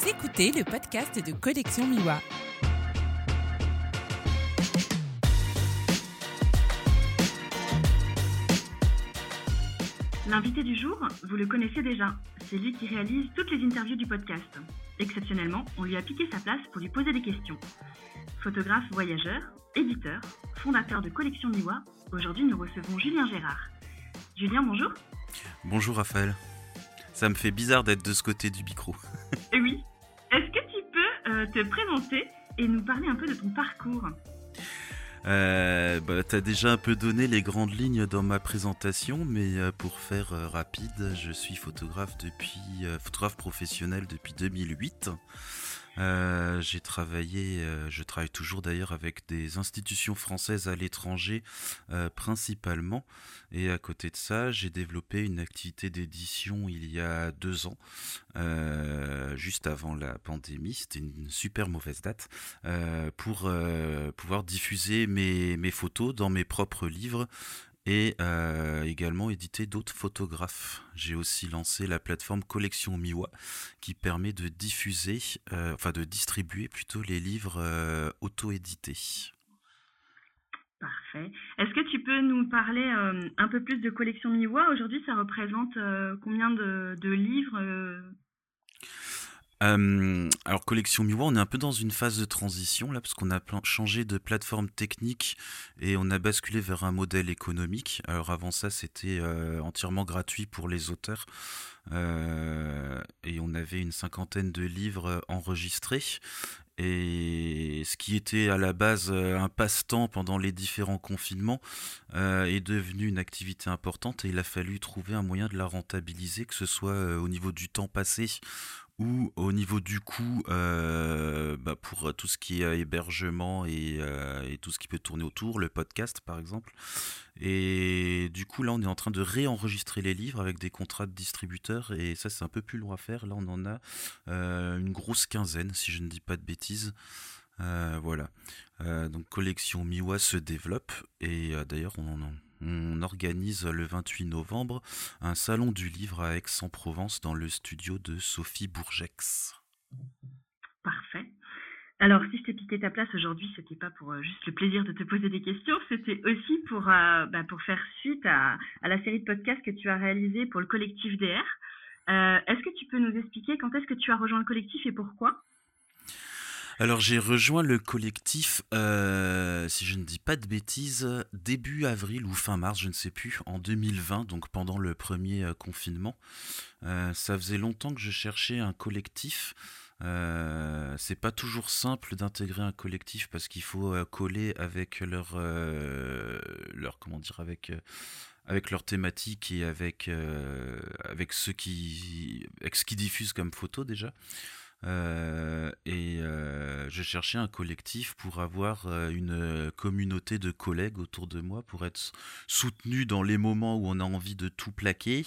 Vous écoutez le podcast de Collection Miwa. L'invité du jour, vous le connaissez déjà. C'est lui qui réalise toutes les interviews du podcast. Exceptionnellement, on lui a piqué sa place pour lui poser des questions. Photographe voyageur, éditeur, fondateur de Collection Miwa, aujourd'hui nous recevons Julien Gérard. Julien, bonjour. Bonjour Raphaël. Ça me fait bizarre d'être de ce côté du micro. Et eh oui. Est-ce que tu peux euh, te présenter et nous parler un peu de ton parcours? Euh, bah, tu as déjà un peu donné les grandes lignes dans ma présentation, mais euh, pour faire rapide, je suis photographe depuis photographe professionnel depuis 2008. Euh, j'ai travaillé, euh, je travaille toujours d'ailleurs avec des institutions françaises à l'étranger euh, principalement. Et à côté de ça, j'ai développé une activité d'édition il y a deux ans, juste avant la pandémie. C'était une super mauvaise date pour pouvoir diffuser mes, mes photos dans mes propres livres et euh, également éditer d'autres photographes. J'ai aussi lancé la plateforme Collection Miwa qui permet de diffuser, euh, enfin de distribuer plutôt les livres euh, auto-édités. Parfait. Est-ce que tu peux nous parler un peu plus de Collection Miwa? Aujourd'hui, ça représente combien de, de livres euh, alors collection Miwa, on est un peu dans une phase de transition là parce qu'on a changé de plateforme technique et on a basculé vers un modèle économique. Alors avant ça, c'était euh, entièrement gratuit pour les auteurs euh, et on avait une cinquantaine de livres enregistrés. Et ce qui était à la base un passe-temps pendant les différents confinements est devenu une activité importante et il a fallu trouver un moyen de la rentabiliser, que ce soit au niveau du temps passé ou au niveau du coût euh, bah, pour tout ce qui est hébergement euh, et, tout ce qui peut tourner autour, le podcast par exemple. Et du coup là on est en train de réenregistrer les livres avec des contrats de distributeurs et ça c'est un peu plus long à faire. Là on en a euh, une grosse quinzaine si je ne dis pas de bêtises. voilà. donc collection Miwa se développe et d'ailleurs on en on organise le 28 novembre un salon du livre à Aix-en-Provence dans le studio de Sophie Bourgex. Parfait. Alors, si je t'ai piqué ta place aujourd'hui, c'était pas pour euh, juste le plaisir de te poser des questions, c'était aussi pour, euh, bah, faire suite à, la série de podcasts que tu as réalisé pour le collectif DR. Euh, est-ce que tu peux nous expliquer quand est-ce que tu as rejoint le collectif et pourquoi? Alors j'ai rejoint le collectif, euh, si je ne dis pas de bêtises, début avril ou fin mars, je ne sais plus, en 2020, donc pendant le premier euh, confinement. Euh, ça faisait longtemps que je cherchais un collectif. c'est pas toujours simple d'intégrer un collectif parce qu'il faut coller avec leur, leur comment dire avec avec leur thématique et avec avec ceux qui avec ce qu'ils diffusent comme photo déjà. Euh, et euh, je cherchais un collectif pour avoir euh, une communauté de collègues autour de moi, pour être soutenu dans les moments où on a envie de tout plaquer,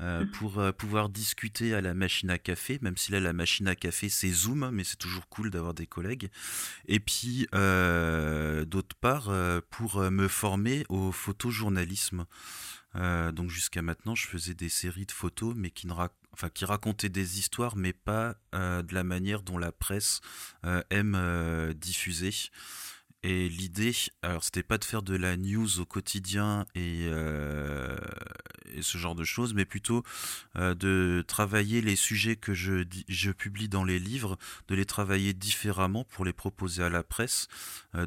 mmh. pour pouvoir discuter à la machine à café, même si là la machine à café c'est Zoom, mais c'est toujours cool d'avoir des collègues. Et puis d'autre part, pour me former au photojournalisme. donc jusqu'à maintenant, je faisais des séries de photos, mais qui ne, enfin qui racontait des histoires, mais pas euh, de la manière dont la presse euh, aime euh, diffuser. Et l'idée, alors c'était pas de faire de la news au quotidien et, ce genre de choses, mais plutôt de travailler les sujets que je, je publie dans les livres, de les travailler différemment pour les proposer à la presse.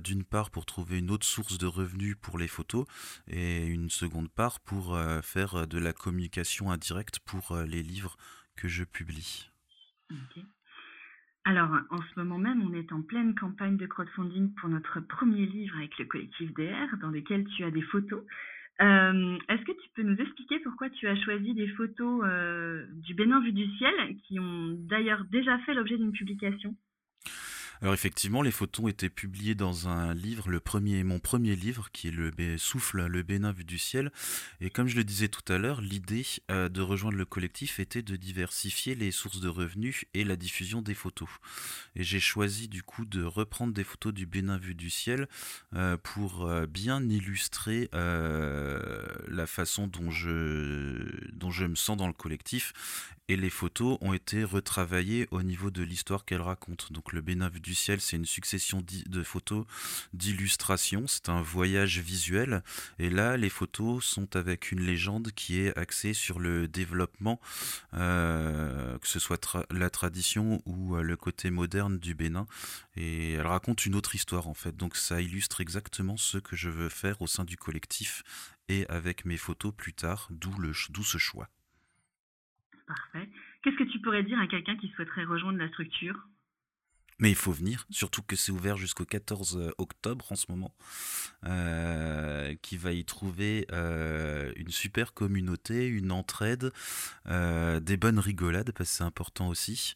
D'une part pour trouver une autre source de revenus pour les photos et une seconde part pour faire de la communication indirecte pour les livres que je publie. Alors, en ce moment même, on est en pleine campagne de crowdfunding pour notre premier livre avec le collectif DR, dans lequel tu as des photos. Euh, est-ce que tu peux nous expliquer pourquoi tu as choisi des photos euh, du Bénin vu du ciel, qui ont d'ailleurs déjà fait l'objet d'une publication? Alors effectivement, les photos été publiées dans un livre, le premier, mon premier livre, qui est le Souffle, le Bénin vu du ciel. Et comme je le disais tout à l'heure, l'idée euh, de rejoindre le collectif était de diversifier les sources de revenus et la diffusion des photos. Et j'ai choisi du coup de reprendre des photos du Bénin vu du ciel euh, pour euh, bien illustrer la façon dont je, dont je me sens dans le collectif et les photos ont été retravaillées au niveau de l'histoire qu'elles racontent. Donc le Bénin du ciel, c'est une succession de photos d'illustrations, c'est un voyage visuel. Et là, les photos sont avec une légende qui est axée sur le développement, euh, que ce soit la tradition ou euh, le côté moderne du Bénin. Et elle raconte une autre histoire en fait. Donc ça illustre exactement ce que je veux faire au sein du collectif et avec mes photos plus tard, d'où ce choix. Parfait. Qu'est-ce que tu pourrais dire à quelqu'un qui souhaiterait rejoindre la structure? Mais il faut venir, surtout que c'est ouvert jusqu'au 14 euh, octobre en ce moment, euh, qui va y trouver euh, une super communauté, une entraide, des bonnes rigolades, parce que c'est important aussi,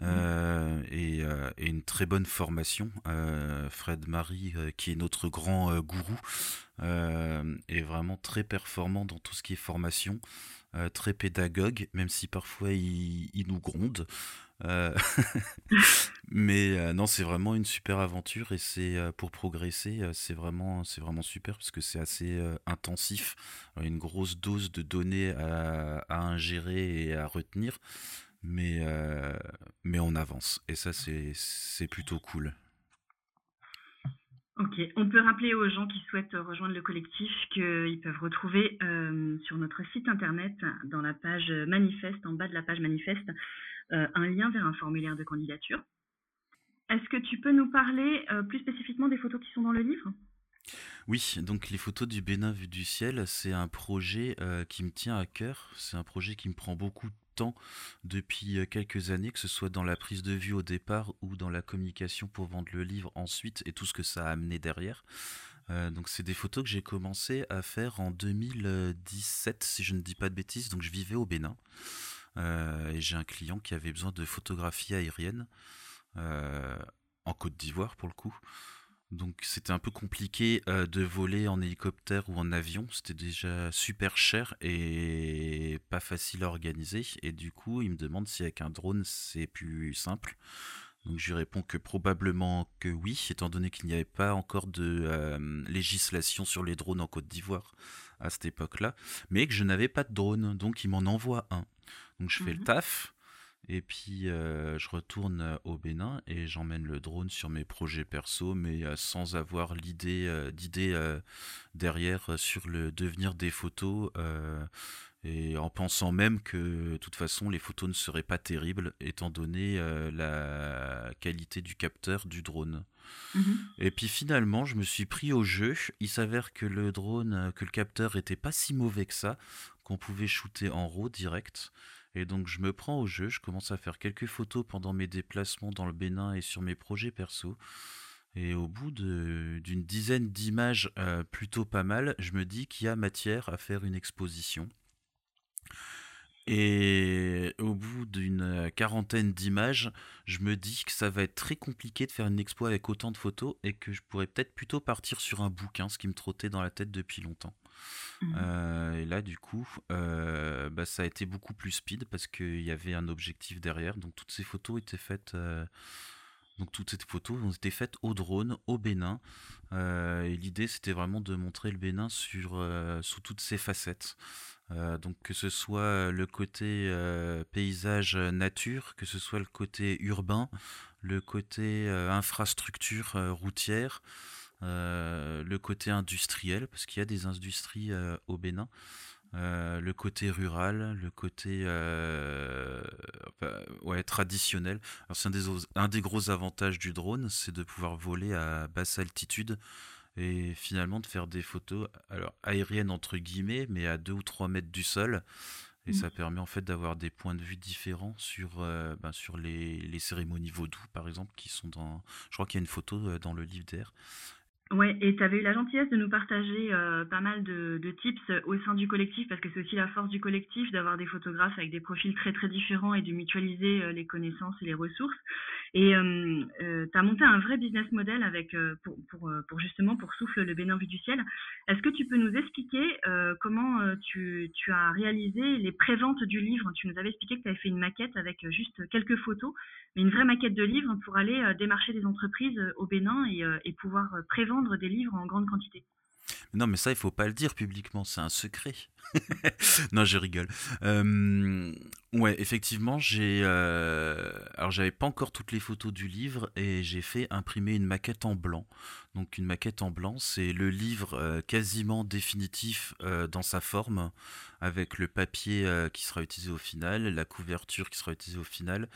et, une très bonne formation. Fred Marie, qui est notre grand gourou, est vraiment très performant dans tout ce qui est formation. Très pédagogue, même si parfois il, nous gronde. Euh, mais euh, non, c'est vraiment une super aventure et c'est euh, pour progresser, c'est vraiment, c'est vraiment super parce que c'est assez intensif. une grosse dose de données à, ingérer et à retenir, mais, mais on avance et ça, c'est plutôt cool. Ok, on peut rappeler aux gens qui souhaitent rejoindre le collectif qu'ils peuvent retrouver sur notre site internet, dans la page manifeste, en bas de la page manifeste, euh, un lien vers un formulaire de candidature. Est-ce que tu peux nous parler euh, plus spécifiquement des photos qui sont dans le livre? Oui, donc les photos du Bénin vu du ciel, c'est un projet euh, qui me tient à cœur. C'est un projet qui me prend beaucoup de depuis quelques années, que ce soit dans la prise de vue au départ ou dans la communication pour vendre le livre ensuite et tout ce que ça a amené derrière. donc c'est des photos que j'ai commencé à faire en 2017, si je ne dis pas de bêtises. Donc je vivais au Bénin. Euh, et j'ai un client qui avait besoin de photographies aériennes euh, en Côte d'Ivoire pour le coup. Donc c'était un peu compliqué euh, de voler en hélicoptère ou en avion. C'était déjà super cher et pas facile à organiser. Et du coup, il me demande si avec un drone c'est plus simple. Donc je lui réponds que probablement que oui, étant donné qu'il n'y avait pas encore de législation sur les drones en Côte d'Ivoire à cette époque-là, mais que je n'avais pas de drone, donc il m'en envoie un. Donc je fais le mmh taf. Et puis euh, je retourne euh, au Bénin et j'emmène le drone sur mes projets perso, mais euh, sans avoir l'idée d'idée derrière sur le devenir des photos et en pensant même que de toute façon les photos ne seraient pas terribles étant donné la qualité du capteur du drone. Mmh et puis finalement, je me suis pris au jeu. Il s'avère que le drone, que le capteur était pas si mauvais que ça, qu'on pouvait shooter en RAW direct. Et donc je me prends au jeu, je commence à faire quelques photos pendant mes déplacements dans le Bénin et sur mes projets perso. Et au bout d'une dizaine d'images euh, plutôt pas mal, je me dis qu'il y a matière à faire une exposition. Et au bout d'une quarantaine d'images, je me dis que ça va être très compliqué de faire une expo avec autant de photos et que je pourrais peut-être plutôt partir sur un bouquin, ce qui me trottait dans la tête depuis longtemps. Mmh. Euh, et là, du coup, euh, bah, ça a été beaucoup plus speed parce qu'il y avait un objectif derrière. Donc toutes ces photos étaient faites. Euh, donc ont été faites au drone, au Bénin. et l'idée, c'était vraiment de montrer le Bénin sur, sous toutes ses facettes. donc que ce soit le côté paysage nature, que ce soit le côté urbain, le côté infrastructure routière, le côté industriel, parce qu'il y a des industries euh, au Bénin, euh, le côté rural, le côté ouais, traditionnel. c'est un des, un des gros avantages du drone, c'est de pouvoir voler à basse altitude et finalement de faire des photos alors aériennes entre guillemets, mais à 2 ou 3 mètres du sol. Et ça mmh. permet en fait d'avoir des points de vue différents sur, ben, sur les, les, cérémonies vaudou, par exemple, qui sont dans. Je crois qu'il y a une photo dans le livre d'air. Ouais, et tu avais eu la gentillesse de nous partager euh, pas mal de, tips au sein du collectif, parce que c'est aussi la force du collectif d'avoir des photographes avec des profils très très différents et de mutualiser euh, les connaissances et les ressources. Et euh, euh tu as monté un vrai business model avec pour, pour, justement pour Souffle le Bénin vu du ciel. Est-ce que tu peux nous expliquer comment tu, tu as réalisé les préventes du livre? Tu nous avais expliqué que tu avais fait une maquette avec juste quelques photos, mais une vraie maquette de livre pour aller démarcher des entreprises au Bénin et, et pouvoir prévendre des livres en grande quantité. Non, mais ça, il faut pas le dire publiquement, c'est un secret. non, je rigole. Euh, ouais, effectivement, j'ai. Euh, alors, j'avais pas encore toutes les photos du livre et j'ai fait imprimer une maquette en blanc. Donc, une maquette en blanc, c'est le livre euh, quasiment définitif dans sa forme, avec le papier qui sera utilisé au final, la couverture qui sera utilisée au final.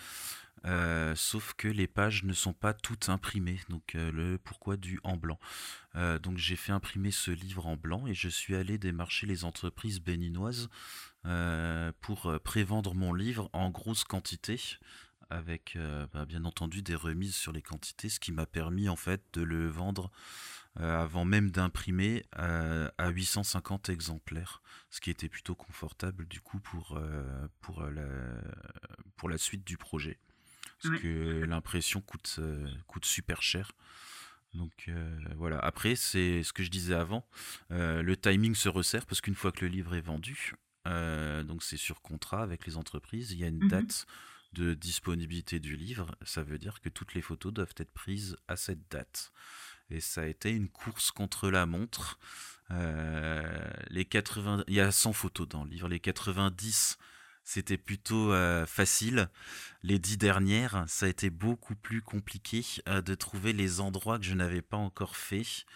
Euh, sauf que les pages ne sont pas toutes imprimées, donc euh, le pourquoi du en blanc. Euh, donc j'ai fait imprimer ce livre en blanc et je suis allé démarcher les entreprises béninoises pour prévendre mon livre en grosse quantité, avec bah, bien entendu des remises sur les quantités, ce qui m'a permis en fait de le vendre avant même d'imprimer à 850 exemplaires, ce qui était plutôt confortable du coup pour, pour, la, pour la suite du projet parce que l'impression coûte, euh, coûte super cher. Donc euh, voilà. Après, c'est ce que je disais avant. Euh, le timing se resserre parce qu'une fois que le livre est vendu, donc c'est sur contrat avec les entreprises, il y a une mmh date de disponibilité du livre. Ça veut dire que toutes les photos doivent être prises à cette date. Et ça a été une course contre la montre. les 80, il y a 100 photos dans le livre. Les 90 c'était plutôt euh, facile. Les dix dernières, ça a été beaucoup plus compliqué euh, de trouver les endroits que je n'avais pas encore fait.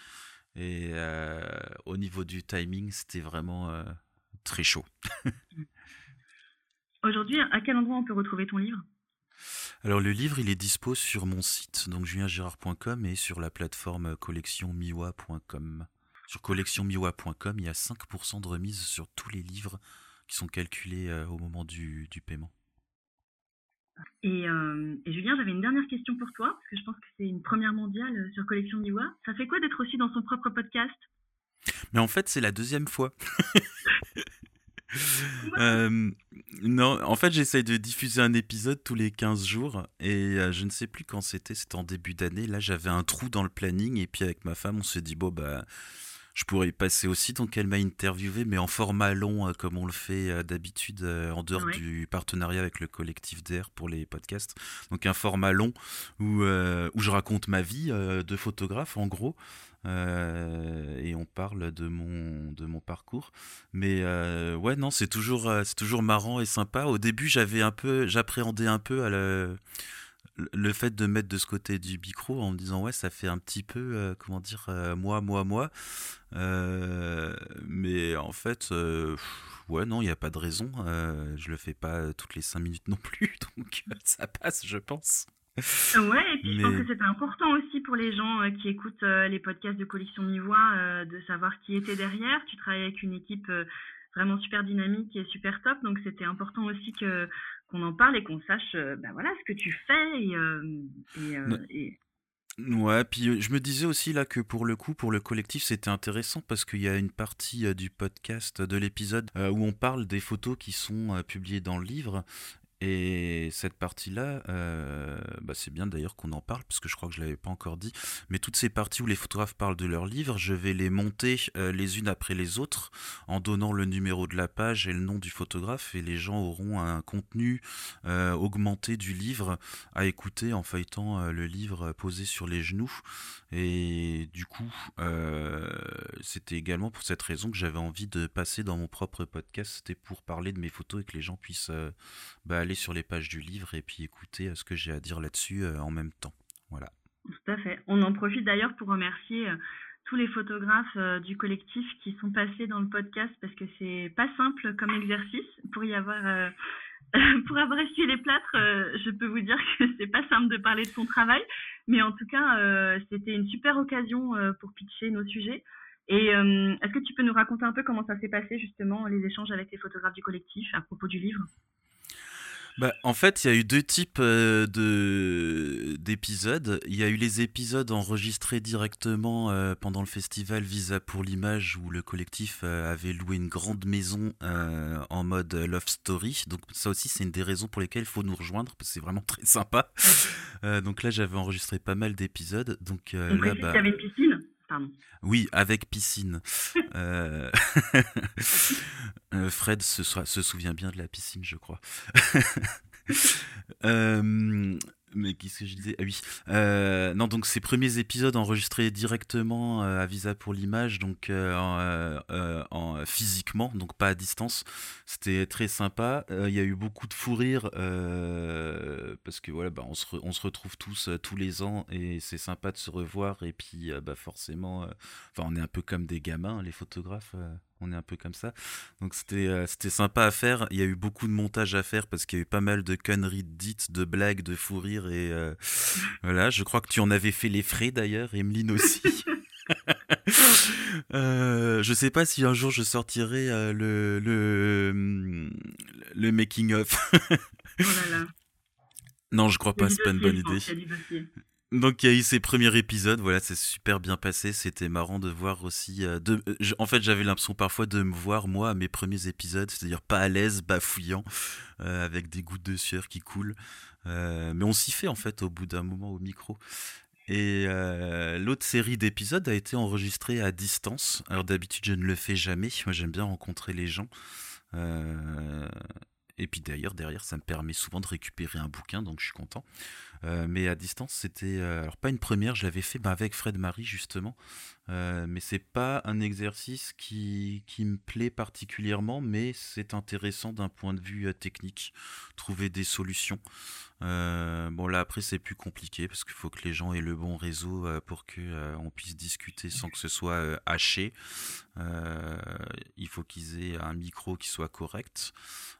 Et euh, au niveau du timing, c'était vraiment très chaud. Aujourd'hui, à quel endroit on peut retrouver ton livre? Alors le livre, il est dispo sur mon site, donc juliengirard.com et sur la plateforme collectionmiwa.com. Sur collectionmiwa.com, il y a 5% de remise sur tous les livres qui sont calculés euh, au moment du, du paiement. Et, euh, et, Julien, j'avais une dernière question pour toi, parce que je pense que c'est une première mondiale euh, sur Collection Miwa. Ça fait quoi d'être aussi dans son propre podcast? Mais en fait, c'est la deuxième fois. non, en fait, j'essaye de diffuser un épisode tous les 15 jours et je ne sais plus quand c'était, c'était en début d'année. Là, j'avais un trou dans le planning et puis avec ma femme, on s'est dit, bon, bah je pourrais y passer aussi. Donc elle m'a interviewé, mais en format long, euh, comme on le fait euh, d'habitude euh, en dehors du partenariat avec le collectif d'air pour les podcasts. Donc un format long où, où je raconte ma vie de photographe, en gros. et on parle de mon de mon parcours mais ouais non c'est toujours c'est toujours marrant et sympa au début j'avais un peu j'appréhendais un peu à la le fait de mettre de ce côté du micro en me disant ouais ça fait un petit peu euh, comment dire euh, moi moi moi. Euh, mais en fait ouais non il n'y a pas de raison. Je le fais pas toutes les cinq minutes non plus donc ça passe je pense. Ouais et puis je pense que c'est important aussi pour les gens qui écoutent les podcasts de collection Mivoix de savoir qui était derrière. Tu travailles avec une équipe vraiment super dynamique et super top donc c'était important aussi que qu'on en parle et qu'on sache euh, ben voilà, ce que tu fais. Et, euh, euh, et, Ouais, puis je me disais aussi là que pour le coup, pour le collectif, c'était intéressant parce qu'il y a une partie du podcast, de l'épisode, où on parle des photos qui sont publiées dans le livre. Et cette partie-là, euh, bah c'est bien d'ailleurs qu'on en parle, parce que je crois que je ne l'avais pas encore dit, mais toutes ces parties où les photographes parlent de leurs livres, je vais les monter euh, les unes après les autres, en donnant le numéro de la page et le nom du photographe, et les gens auront un contenu euh, augmenté du livre à écouter en feuilletant le livre posé sur les genoux. Et du coup, c'était également pour cette raison que j'avais envie de passer dans mon propre podcast, c'était pour parler de mes photos et que les gens puissent... Bah, aller sur les pages du livre et puis écouter euh, ce que j'ai à dire là-dessus euh, en même temps. Voilà. Tout à fait. On en profite d'ailleurs pour remercier euh, tous les photographes du collectif qui sont passés dans le podcast parce que c'est pas simple comme exercice pour y avoir pour avoir essuyé les plâtres, je peux vous dire que c'est pas simple de parler de son travail, mais en tout cas, c'était une super occasion pour pitcher nos sujets. Et est-ce que tu peux nous raconter un peu comment ça s'est passé justement les échanges avec les photographes du collectif à propos du livre? Bah, en fait, il y a eu deux types euh, de d'épisodes. Il y a eu les épisodes enregistrés directement euh, pendant le festival Visa pour l'image où le collectif euh, avait loué une grande maison en mode love story. Donc ça aussi, c'est une des raisons pour lesquelles il faut nous rejoindre parce que c'est vraiment très sympa. donc là, j'avais enregistré pas mal d'épisodes. Donc là, bah... oui, avec piscine. Euh, euh, Fred se, se, souvient bien de la piscine, je crois. Euh, Mais qu'est-ce que je disais Ah oui. Euh, non, donc ces premiers épisodes enregistrés directement euh, à Visa pour l'image, donc euh, en, physiquement, donc pas à distance. C'était très sympa. Il y a eu beaucoup de fou rire parce que voilà, bah, on, se retrouve tous tous les ans et c'est sympa de se revoir. Et puis, bah, forcément, on est un peu comme des gamins, les photographes on est un peu comme ça. Donc c'était euh, c'était sympa à faire. Il y a eu beaucoup de montage à faire parce qu'il y a eu pas mal de conneries dites, de blagues, de fou rire et euh, voilà. Je crois que tu en avais fait les frais d'ailleurs, Emeline aussi. euh, je sais pas si un jour je sortirai euh, le, le, le making of. oh là là. Non, je crois pas, c'est pas une bonne idée. Donc il y a eu ces premiers épisodes, voilà, c'est super bien passé, c'était marrant de voir aussi. Euh, euh, en fait, j'avais l'impression parfois de me voir moi à mes premiers épisodes, c'est-à-dire pas à l'aise, bafouillant, euh, avec des gouttes de sueur qui coulent. mais on s'y fait en fait au bout d'un moment au micro. Et l'autre série d'épisodes a été enregistrée à distance. Alors d'habitude je ne le fais jamais, moi j'aime bien rencontrer les gens. Et puis d'ailleurs, derrière, ça me permet souvent de récupérer un bouquin, donc je suis content. Euh, mais à distance, c'était euh, alors pas une première, je l'avais fait bah, avec Fred Marie justement, euh, mais c'est pas un exercice qui, qui, me plaît particulièrement, mais c'est intéressant d'un point de vue technique, trouver des solutions. bon là après c'est plus compliqué parce qu'il faut que les gens aient le bon réseau pour que on puisse discuter sans que ce soit haché. il faut qu'ils aient un micro qui soit correct.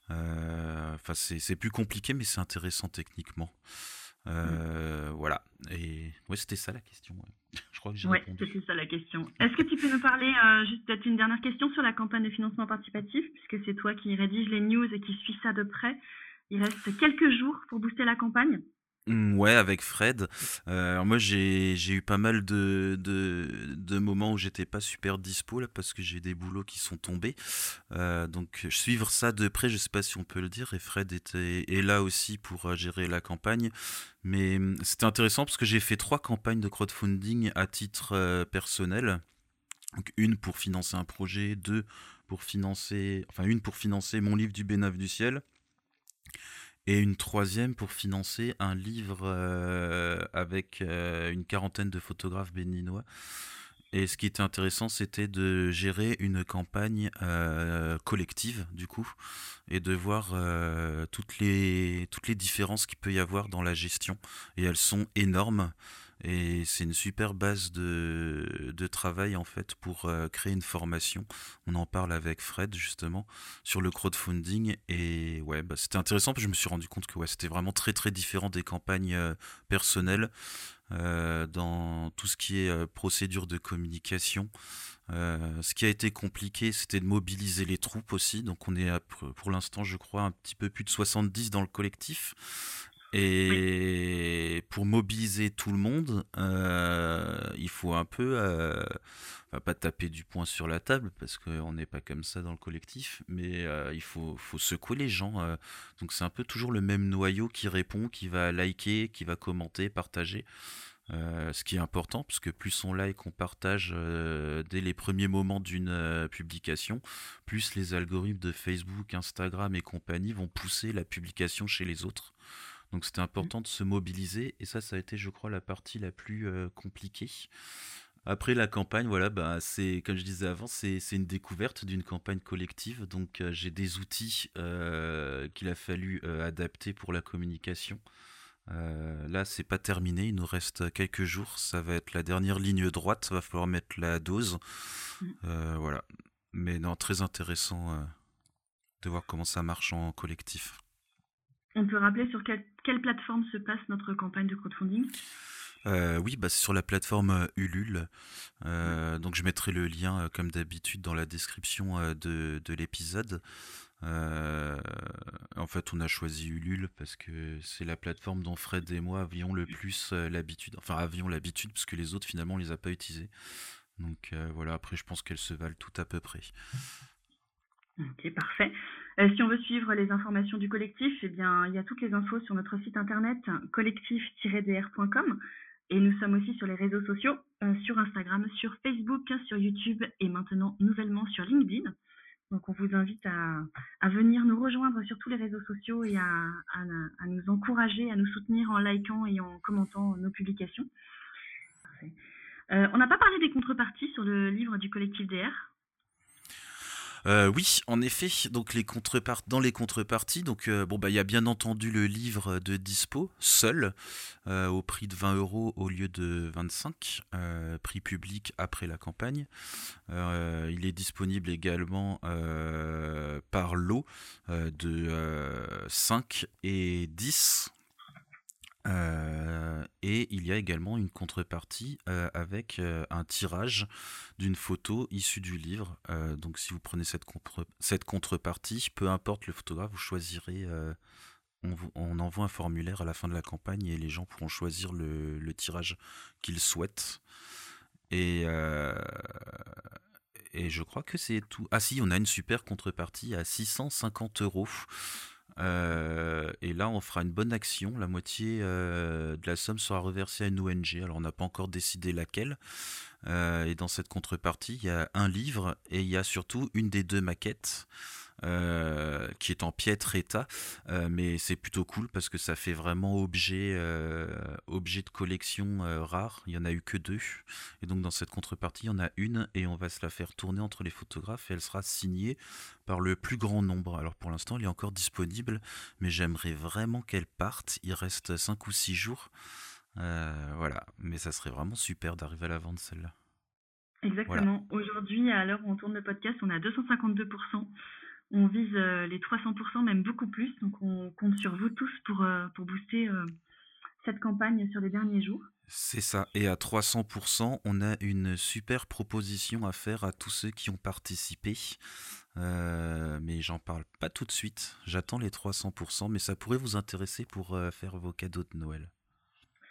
Enfin c'est plus compliqué mais c'est intéressant techniquement. Euh, voilà. Et ouais, c'était ça la question. Je crois que j'ai ouais, c'était ça la question. Est-ce que tu peux nous parler, euh, juste peut-être une dernière question sur la campagne de financement participatif, puisque c'est toi qui rédige les news et qui suis ça de près. Il reste quelques jours pour booster la campagne. Mmh, ouais, avec Fred. Euh, moi, j'ai eu pas mal de, de, moments où j'étais pas super dispo là parce que j'ai des boulots qui sont tombés. Euh, donc, suivre ça de près, je sais pas si on peut le dire. Et Fred était est là aussi pour euh, gérer la campagne. Mais mmh, c'était intéressant parce que j'ai fait trois campagnes de crowdfunding à titre personnel. Donc, une pour financer un projet, deux pour financer, enfin une pour financer mon livre du Bénave du ciel et une troisième pour financer un livre euh, avec euh, une quarantaine de photographes béninois. Et ce qui était intéressant, c'était de gérer une campagne euh, collective, du coup, et de voir toutes, les, toutes les différences qu'il peut y avoir dans la gestion. Et elles sont énormes. Et c'est une super base de, de, travail en fait pour euh, créer une formation. On en parle avec Fred justement sur le crowdfunding et ouais, bah, c'était intéressant parce que je me suis rendu compte que ouais, c'était vraiment très très différent des campagnes euh, personnelles euh, dans tout ce qui est procédure de communication. ce qui a été compliqué, c'était de mobiliser les troupes aussi. Donc on est pour l'instant, je crois, un petit peu plus de 70 dans le collectif. Et pour mobiliser tout le monde, euh, il faut un peu, euh, pas taper du poing sur la table parce qu'on n'est pas comme ça dans le collectif, mais euh, il faut, faut, secouer les gens. donc c'est un peu toujours le même noyau qui répond, qui va liker, qui va commenter, partager. ce qui est important, parce que plus on like, on partage dès les premiers moments d'une publication, plus les algorithmes de Facebook, Instagram et compagnie vont pousser la publication chez les autres. Donc c'était important de se mobiliser et ça, ça a été, je crois, la partie la plus euh, compliquée. Après la campagne, voilà, bah, c'est comme je disais avant, c'est une découverte d'une campagne collective. Donc euh, j'ai des outils euh, qu'il a fallu adapter pour la communication. là, c'est pas terminé, il nous reste quelques jours. Ça va être la dernière ligne droite. Va falloir mettre la dose. Mmh. voilà. Mais non, très intéressant de voir comment ça marche en collectif. On peut rappeler sur quelle, plateforme se passe notre campagne de crowdfunding? Euh, oui, bah, c'est sur la plateforme euh, Ulule. Euh, donc je mettrai le lien, comme d'habitude, dans la description de, l'épisode. en fait, on a choisi Ulule parce que c'est la plateforme dont Fred et moi avions le plus l'habitude. Enfin, avions l'habitude parce que les autres, finalement, on les a pas utilisées. Donc voilà, après, je pense qu'elles se valent tout à peu près. Ok, parfait. Euh, si on veut suivre les informations du collectif, eh bien, il y a toutes les infos sur notre site internet collectif-dr.com et nous sommes aussi sur les réseaux sociaux, euh, sur Instagram, sur Facebook, sur YouTube et maintenant nouvellement sur LinkedIn. Donc on vous invite à, venir nous rejoindre sur tous les réseaux sociaux et à, à, nous encourager, à nous soutenir en likant et en commentant nos publications. Euh, on n'a pas parlé des contreparties sur le livre du collectif DR. Euh, oui, en effet, donc les dans les contreparties, donc euh, bah il y a bien entendu le livre de dispo seul au prix de 20 euros au lieu de 25, prix public après la campagne. il est disponible également par lot de 5 et 10 euh, et il y a également une contrepartie euh, avec euh, un tirage d'une photo issue du livre. donc si vous prenez cette, cette, contrepartie, peu importe le photographe, vous choisirez, on, on, envoie un formulaire à la fin de la campagne et les gens pourront choisir le, le tirage qu'ils souhaitent. Et, et je crois que c'est tout. Ah si, on a une super contrepartie à 650 euros. Euh, et là, on fera une bonne action. La moitié euh, de la somme sera reversée à une ONG. Alors, on n'a pas encore décidé laquelle. Euh, et dans cette contrepartie, il y a un livre et il y a surtout une des deux maquettes. Euh, qui est en piètre état, euh, mais c'est plutôt cool parce que ça fait vraiment objet, euh, objet de collection rare. Il y en a eu que deux, et donc dans cette contrepartie, il y en a une et on va se la faire tourner entre les photographes et elle sera signée par le plus grand nombre. Alors pour l'instant, elle est encore disponible, mais j'aimerais vraiment qu'elle parte. Il reste 5 ou 6 jours. voilà, mais ça serait vraiment super d'arriver à la vendre celle-là. Exactement. Aujourd'hui, à l'heure où on tourne le podcast, on est à 252% on vise euh, les 300%, même beaucoup plus. Donc on compte sur vous tous pour, euh, pour booster euh, cette campagne sur les derniers jours. C'est ça. Et à 300%, on a une super proposition à faire à tous ceux qui ont participé. mais j'en parle pas tout de suite. J'attends les 300%, mais ça pourrait vous intéresser pour faire vos cadeaux de Noël.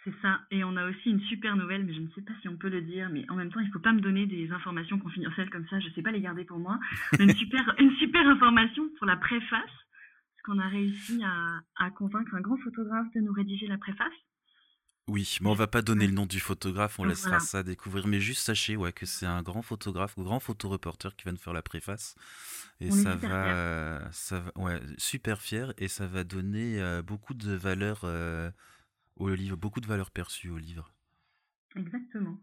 C'est ça. Et on a aussi une super nouvelle, mais je ne sais pas si on peut le dire, mais en même temps, il ne faut pas me donner des informations confidentielles comme ça, je ne sais pas les garder pour moi. une, super, une super information pour la préface, parce qu'on a réussi à, convaincre un grand photographe de nous rédiger la préface. Oui, mais on va pas donner le nom du photographe, on laissera ça découvrir. Mais juste sachez ouais, que c'est un grand photographe ou grand photoreporter qui va nous faire la préface. Et ça va, ça va, ouais, super fier et ça va donner euh, beaucoup de valeur euh, au livre, beaucoup de valeurs perçues au livre. Exactement.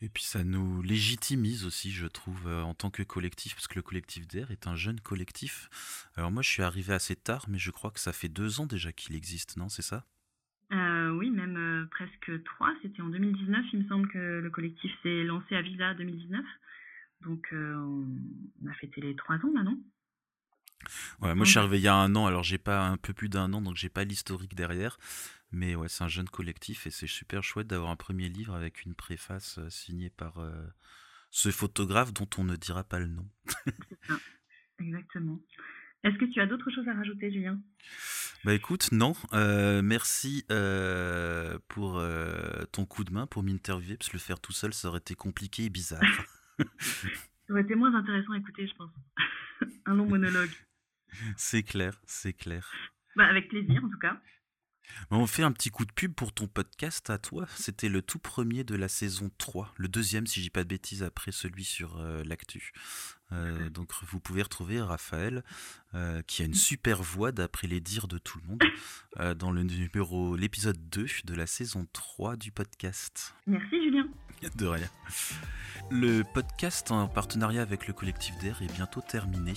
Et puis ça nous légitimise aussi, je trouve, euh, en tant que collectif, parce que le collectif d'air est un jeune collectif. Alors moi, je suis arrivé assez tard, mais je crois que ça fait deux ans déjà qu'il existe, non C'est ça? Euh, Oui, même euh, presque trois. C'était en 2019, il me semble que le collectif s'est lancé à Visa 2019. Donc on a fêté les trois ans maintenant. Ouais, moi je suis arrivé il y a un an, alors j'ai pas un peu plus d'un an, donc j'ai pas l'historique derrière. Mais ouais, c'est un jeune collectif et c'est super chouette d'avoir un premier livre avec une préface euh, signée par euh, ce photographe dont on ne dira pas le nom. Exactement. Est-ce que tu as d'autres choses à rajouter, Julien? Bah écoute, non. Euh, merci pour ton coup de main pour m'interviewer, parce que le faire tout seul, ça aurait été compliqué et bizarre. ça aurait été moins intéressant à écouter, je pense. un long monologue. C'est clair, c'est clair. Bah, avec plaisir en tout cas. On fait un petit coup de pub pour ton podcast à toi. C'était le tout premier de la saison 3, le deuxième si je dis pas de bêtises après celui sur euh, l'actu. Euh, donc vous pouvez retrouver Raphaël, euh, qui a une super voix d'après les dires de tout le monde, dans le numéro, l'épisode 2 de la saison 3 du podcast. Merci Julien. De rien. Le podcast en partenariat avec le collectif d'air est bientôt terminé.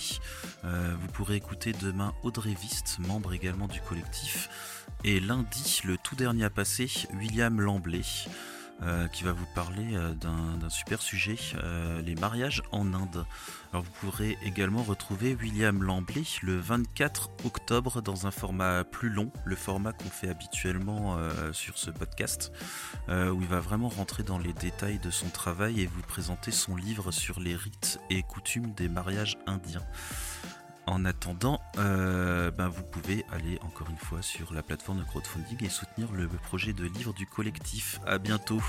Euh, vous pourrez écouter demain Audrey Vist, membre également du collectif, et lundi, le tout dernier à passer, William Lamblay. Euh, qui va vous parler euh, d'un super sujet, euh, les mariages en Inde. Alors vous pourrez également retrouver William Lamblay le 24 octobre dans un format plus long, le format qu'on fait habituellement sur ce podcast, où il va vraiment rentrer dans les détails de son travail et vous présenter son livre sur les rites et coutumes des mariages indiens. En attendant, euh, ben vous pouvez aller encore une fois sur la plateforme de crowdfunding et soutenir le projet de livre du collectif. À bientôt.